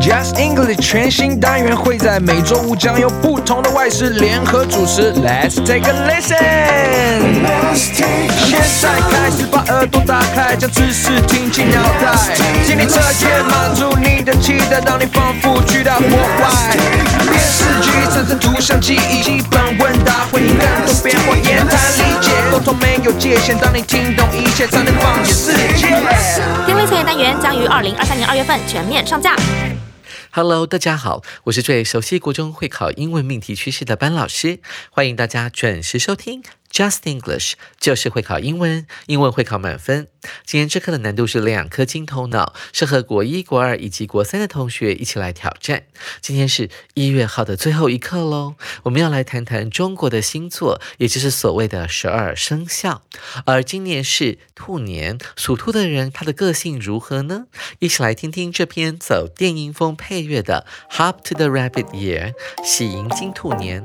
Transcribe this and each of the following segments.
Just English 全新单元会在每周五将由不同的外事联合主持。Let's take a listen。现在开始把耳朵打开，将知识听进脑袋，精力测验满足你的期待，让你仿佛去到国外。电视剧产生图像记忆，基本问答会更多变化，言谈理解，沟通没有界限。当你听懂一切，才能放眼世界。听力测验单元将于二零二三年二月份全面上架。Hello，大家好，我是最熟悉国中会考英文命题趋势的班老师，欢迎大家准时收听 Just English，就是会考英文，英文会考满分。今天这课的难度是两颗金头脑，适合国一、国二以及国三的同学一起来挑战。今天是一月号的最后一课喽，我们要来谈谈中国的星座，也就是所谓的十二生肖。而今年是兔年，属兔的人他的个性如何呢？一起来听听这篇走电音风配乐的《Hop to the Rabbit Year》，喜迎金兔年。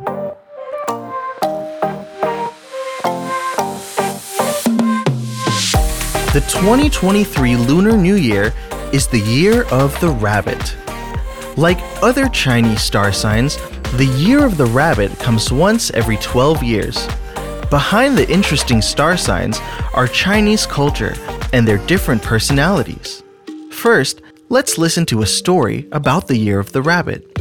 The 2023 Lunar New Year is the year of the rabbit. Like other Chinese star signs, the year of the rabbit comes once every 12 years. Behind the interesting star signs are Chinese culture and their different personalities. First, let's listen to a story about the year of the rabbit.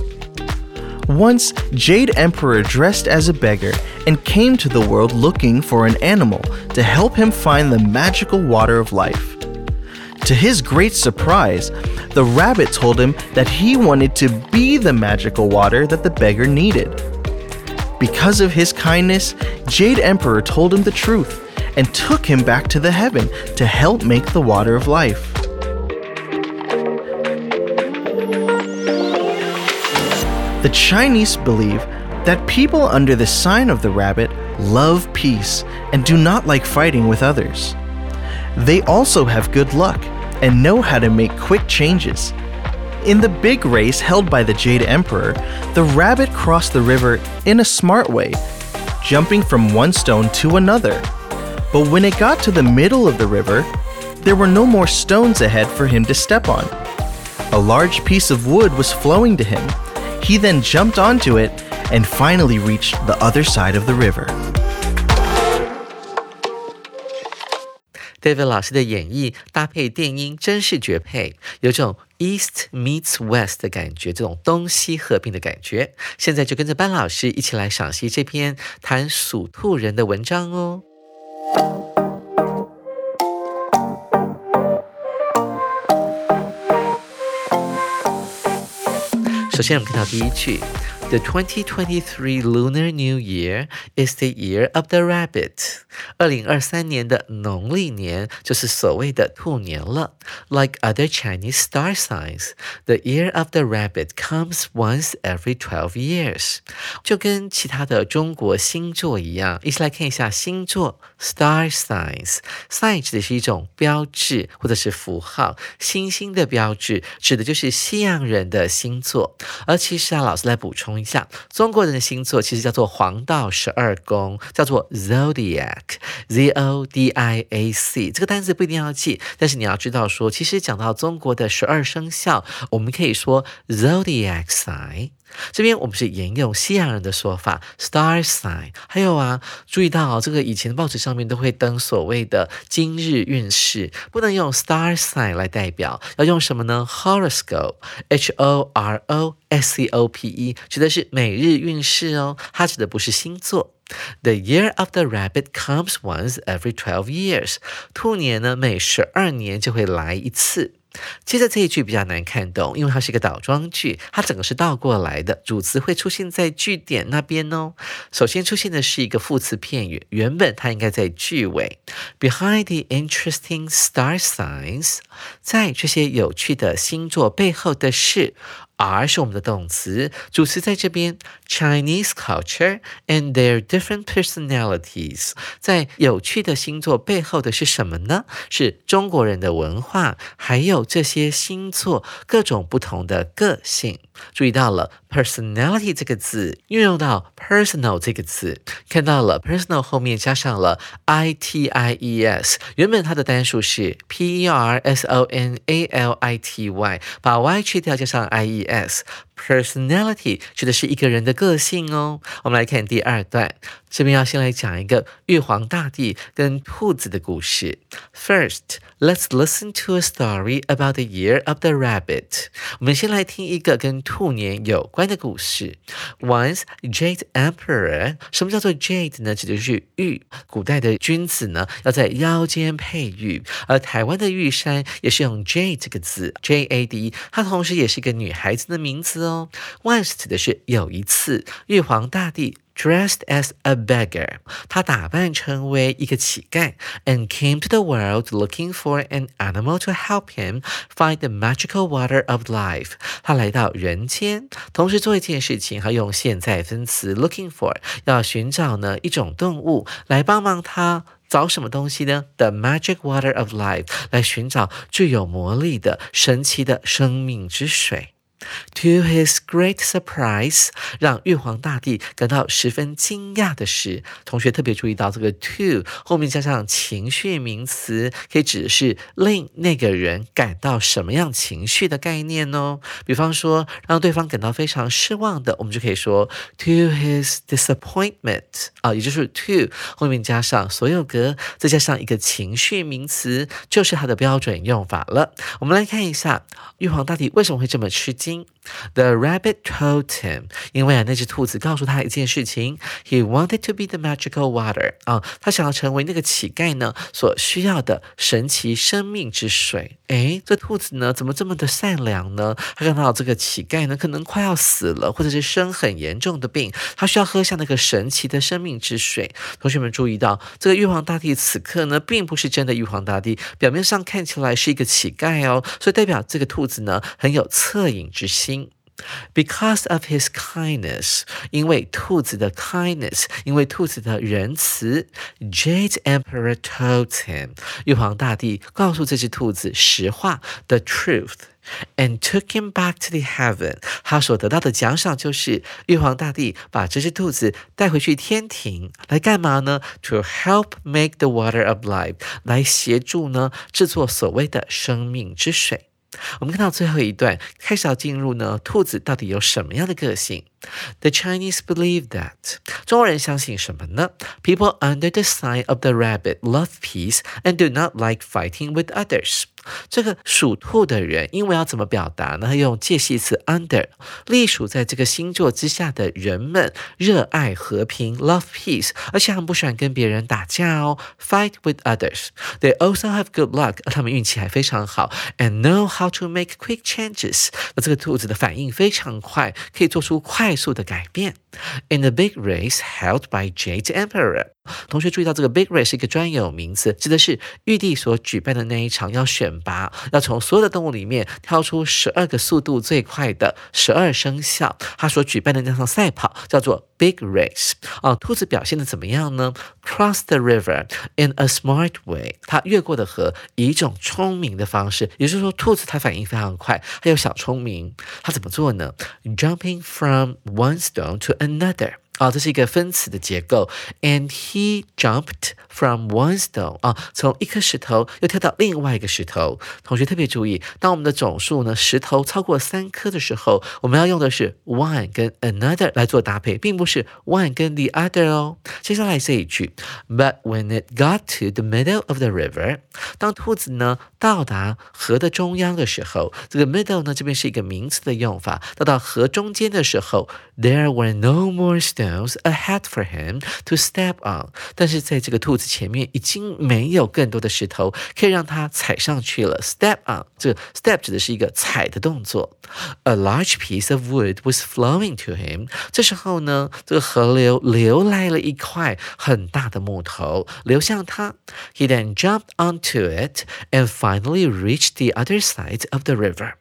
Once, Jade Emperor dressed as a beggar and came to the world looking for an animal to help him find the magical water of life. To his great surprise, the rabbit told him that he wanted to be the magical water that the beggar needed. Because of his kindness, Jade Emperor told him the truth and took him back to the heaven to help make the water of life. The Chinese believe that people under the sign of the rabbit love peace and do not like fighting with others. They also have good luck and know how to make quick changes. In the big race held by the Jade Emperor, the rabbit crossed the river in a smart way, jumping from one stone to another. But when it got to the middle of the river, there were no more stones ahead for him to step on. A large piece of wood was flowing to him. He then jumped onto it and finally reached the other side of the river. David 老师的演绎搭配电音真是绝配，有种 East meets West 的感觉，这种东西合并的感觉。现在就跟着班老师一起来赏析这篇谈属兔人的文章哦。 首先，我们看到第一句。：The 2023 Lunar New Year is the year of the rabbit。二零二三年的农历年就是所谓的兔年了。Like other Chinese star signs, the year of the rabbit comes once every twelve years。就跟其他的中国星座一样，一起来看一下星座 star signs。sign 指的是一种标志或者是符号，星星的标志指的就是西洋人的星座。而其实啊，老师来补充 一下，中国人的星座其实叫做黄道十二宫，叫做 zodiac，z o d i a c。这个单词不一定要记，但是你要知道说，其实讲到中国的十二生肖，我们可以说 zodiac sign。这边我们是沿用西洋人的说法 star sign。还有啊，注意到、哦、这个以前的报纸上面都会登所谓的今日运势，不能用 star sign 来代表，要用什么呢？horoscope，h o r o s c o p e，指的是每日运势哦，它指的不是星座。The year of the rabbit comes once every twelve years。兔年呢，每十二年就会来一次。接着这一句比较难看懂，因为它是一个倒装句，它整个是倒过来的，主词会出现在句点那边哦。首先出现的是一个副词片语，原本它应该在句尾。Behind the interesting star signs，在这些有趣的星座背后的是 R 是我们的动词，主词在这边。Chinese culture and their different personalities，在有趣的星座背后的是什么呢？是中国人的文化，还有这些星座各种不同的个性。注意到了 personality 这个字运用到 personal 这个字，看到了 personal 后面加上了 i t i e s，原本它的单数是 p e r s o n a l i t y，把 y 去掉加上 i e s。Personality 指的是一个人的个性哦。我们来看第二段，这边要先来讲一个玉皇大帝跟兔子的故事。First, let's listen to a story about the year of the rabbit。我们先来听一个跟兔年有关的故事。Once, Jade Emperor，什么叫做 Jade 呢？指的是玉。古代的君子呢，要在腰间佩玉，而台湾的玉山也是用 Jade 这个字，J A D，它同时也是一个女孩子的名字。哦，once 指的是有一次，玉皇大帝 dressed as a beggar，他打扮成为一个乞丐，and came to the world looking for an animal to help him find the magical water of life。他来到人间，同时做一件事情，他用现在分词 looking for，要寻找呢一种动物来帮忙他。找什么东西呢？The magic water of life，来寻找具有魔力的神奇的生命之水。To his great surprise，让玉皇大帝感到十分惊讶的是，同学特别注意到这个 to 后面加上情绪名词，可以指的是令那个人感到什么样情绪的概念哦。比方说，让对方感到非常失望的，我们就可以说 to his disappointment 啊，也就是 to 后面加上所有格，再加上一个情绪名词，就是它的标准用法了。我们来看一下玉皇大帝为什么会这么吃惊。The rabbit told him，因为啊，那只兔子告诉他一件事情，He wanted to be the magical water 啊，他想要成为那个乞丐呢所需要的神奇生命之水。诶，这兔子呢怎么这么的善良呢？他看到这个乞丐呢可能快要死了，或者是生很严重的病，他需要喝下那个神奇的生命之水。同学们注意到，这个玉皇大帝此刻呢并不是真的玉皇大帝，表面上看起来是一个乞丐哦，所以代表这个兔子呢很有恻隐之 心。Because of his kindness，因为兔子的 kindness，因为兔子的仁慈，Jade Emperor told him，玉皇大帝告诉这只兔子实话，the truth，and took him back to the heaven。他所得到的奖赏就是玉皇大帝把这只兔子带回去天庭来干嘛呢？To help make the water of life，来协助呢制作所谓的生命之水。 我们看到最后一段，开始要进入呢，兔子到底有什么样的个性？？The Chinese believe that 中国人相信什么呢？People under the sign of the rabbit love peace and do not like fighting with others。这个属兔的人，因为要怎么表达呢？用介系词 under，隶属在这个星座之下的人们热爱和平，love peace，而且很不喜欢跟别人打架哦，fight with others。They also have good luck，他们运气还非常好，and know how to make quick changes。那这个兔子的反应非常快，可以做出快 快速的改变。In the big race held by Jade Emperor，同学注意到这个 big race 是一个专有名词，指的是玉帝所举办的那一场要选拔，要从所有的动物里面挑出十二个速度最快的十二生肖，他所举办的那场赛跑叫做 big race。啊，兔子表现的怎么样呢？Cross the river in a smart way，它越过的河以一种聪明的方式，也就是说，兔子它反应非常快，还有小聪明。它怎么做呢？Jumping from one stone to another。啊，这是一个分词的结构。And he jumped from one stone 啊，从一颗石头又跳到另外一个石头。同学特别注意，当我们的总数呢石头超过三颗的时候，我们要用的是 one 跟 another 来做搭配，并不是 one 跟 the other 哦。接下来这一句，But when it got to the middle of the river，当兔子呢到达河的中央的时候，这个 middle 呢这边是一个名词的用法。到到河中间的时候，There were no more stones。 Ahead for him to step on，但是在这个兔子前面已经没有更多的石头可以让它踩上去了。Step on，这个 step 指的是一个踩的动作。A large piece of wood was flowing to him。这时候呢，这个河流流来了一块很大的木头流向他。He then jumped onto it and finally reached the other side of the river。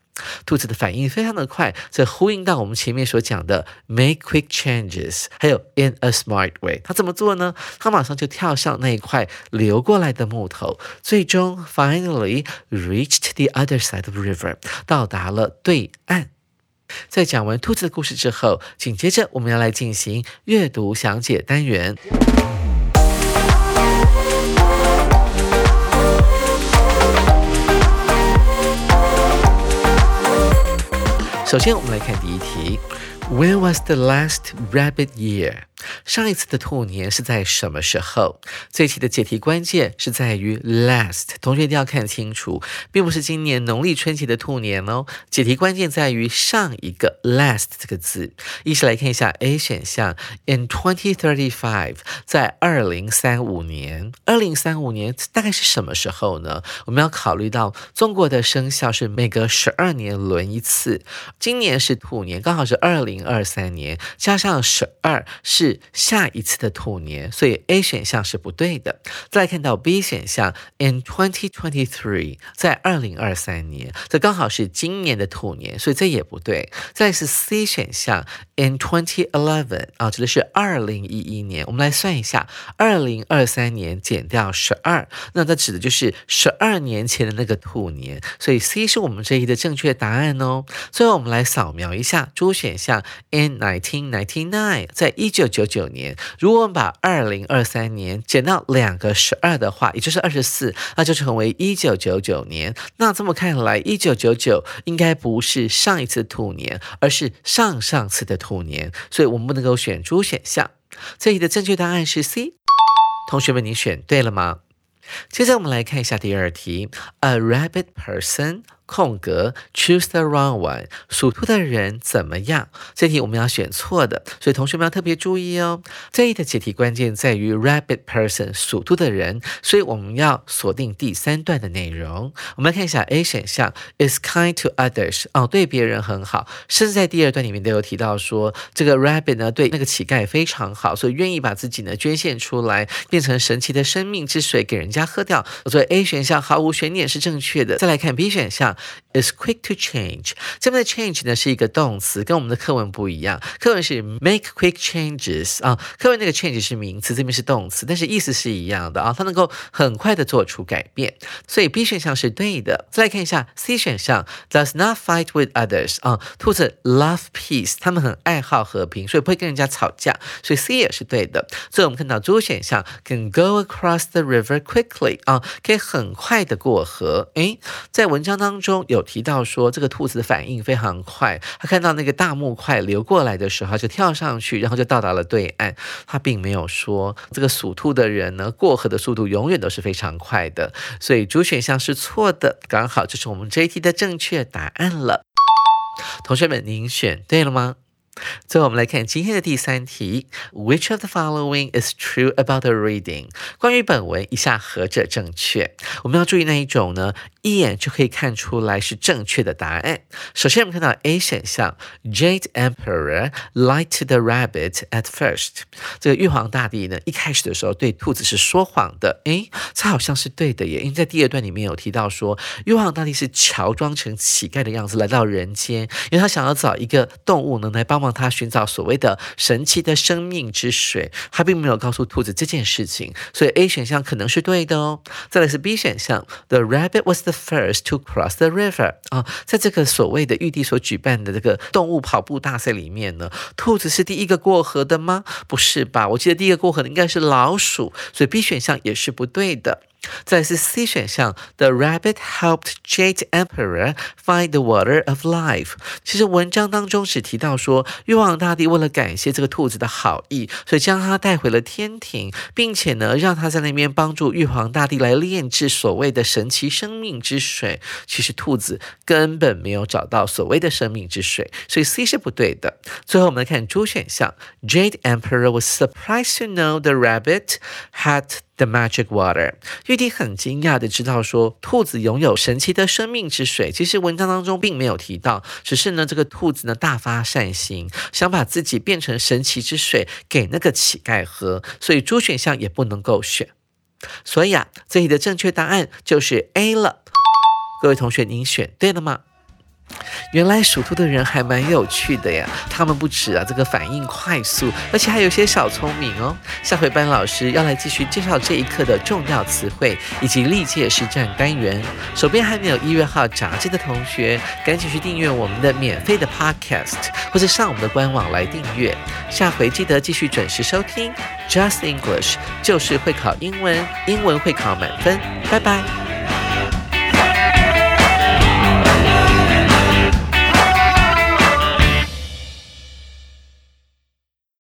兔子的反应非常的快，这呼应到我们前面所讲的 make quick changes，还有 in a smart way。它怎么做呢？它马上就跳上那一块流过来的木头，最终 finally reached the other side of the river，到达了对岸。在讲完兔子的故事之后，紧接着我们要来进行阅读详解单元。首先，我们来看第一题：When was the last rabbit year？ 上一次的兔年是在什么时候？这题的解题关键是在于 last，同学一定要看清楚，并不是今年农历春节的兔年哦。解题关键在于上一个 last 这个字。一起来看一下 A 选项，in twenty thirty five，在二零三五年。二零三五年大概是什么时候呢？我们要考虑到中国的生肖是每隔十二年轮一次，今年是兔年，刚好是二零二三年，加上十二是。下一次的兔年，所以 A 选项是不对的。再来看到 B 选项，in twenty twenty three，在二零二三年，这刚好是今年的兔年，所以这也不对。再是 C 选项，in twenty eleven，啊，指的是二零一一年。我们来算一下，二零二三年减掉十二，那它指的就是十二年前的那个兔年，所以 C 是我们这一的正确答案哦。最后我们来扫描一下 D 选项，in nineteen ninety nine，在一九九。九九年，如果我们把二零二三年减到两个十二的话，也就是二十四，那就成为一九九九年。那这么看来，一九九九应该不是上一次兔年，而是上上次的兔年，所以我们不能够选出选项。这里的正确答案是 C。同学们，你选对了吗？接着我们来看一下第二题：A rabbit person。空格，choose the wrong one。属兔的人怎么样？这题我们要选错的，所以同学们要特别注意哦。这一的解题关键在于 rabbit person，属兔的人，所以我们要锁定第三段的内容。我们来看一下 A 选项，is kind to others。哦，对别人很好，甚至在第二段里面都有提到说，这个 rabbit 呢对那个乞丐非常好，所以愿意把自己呢捐献出来，变成神奇的生命之水给人家喝掉。所以 A 选项毫无悬念是正确的。再来看 B 选项。Is quick to change。这边的 change 呢是一个动词，跟我们的课文不一样。课文是 make quick changes 啊，课文那个 change 是名词，这边是动词，但是意思是一样的啊，它能够很快的做出改变。所以 B 选项是对的。再来看一下 C 选项，does not fight with others 啊，兔子 love peace，他们很爱好和平，所以不会跟人家吵架，所以 C 也是对的。所以我们看到 D 选项 can go across the river quickly 啊，可以很快的过河。诶，在文章当。中有提到说，这个兔子的反应非常快，它看到那个大木块流过来的时候，就跳上去，然后就到达了对岸。它并没有说这个属兔的人呢，过河的速度永远都是非常快的，所以主选项是错的，刚好就是我们这一题的正确答案了。同学们，您选对了吗？最后，我们来看今天的第三题：Which of the following is true about the reading？关于本文，以下何者正确？我们要注意那一种呢？一眼就可以看出来是正确的答案。首先，我们看到 A 选项：Jade Emperor lied to the rabbit at first。这个玉皇大帝呢，一开始的时候对兔子是说谎的。诶，这好像是对的耶，因为在第二段里面有提到说，玉皇大帝是乔装成乞丐的样子来到人间，因为他想要找一个动物能来帮望他寻找所谓的神奇的生命之水。他并没有告诉兔子这件事情，所以 A 选项可能是对的哦。再来是 B 选项：The rabbit was the First to cross the river 啊，在这个所谓的玉帝所举办的这个动物跑步大赛里面呢，兔子是第一个过河的吗？不是吧？我记得第一个过河的应该是老鼠，所以 B 选项也是不对的。再是 C 选项，The rabbit helped Jade Emperor find the water of life。其实文章当中只提到说，玉皇大帝为了感谢这个兔子的好意，所以将它带回了天庭，并且呢，让它在那边帮助玉皇大帝来炼制所谓的神奇生命之水。其实兔子根本没有找到所谓的生命之水，所以 C 是不对的。最后我们来看 D 选项，Jade Emperor was surprised to know the rabbit had The magic water，玉帝很惊讶的知道说，兔子拥有神奇的生命之水。其实文章当中并没有提到，只是呢，这个兔子呢大发善心，想把自己变成神奇之水给那个乞丐喝，所以猪选项也不能够选。所以啊，这里的正确答案就是 A 了。各位同学，您选对了吗？原来属兔的人还蛮有趣的呀，他们不止啊这个反应快速，而且还有些小聪明哦。下回班老师要来继续介绍这一课的重要词汇以及历届实战单元。手边还没有一月号杂志的同学，赶紧去订阅我们的免费的 Podcast，或者上我们的官网来订阅。下回记得继续准时收听 Just English，就是会考英文，英文会考满分。拜拜。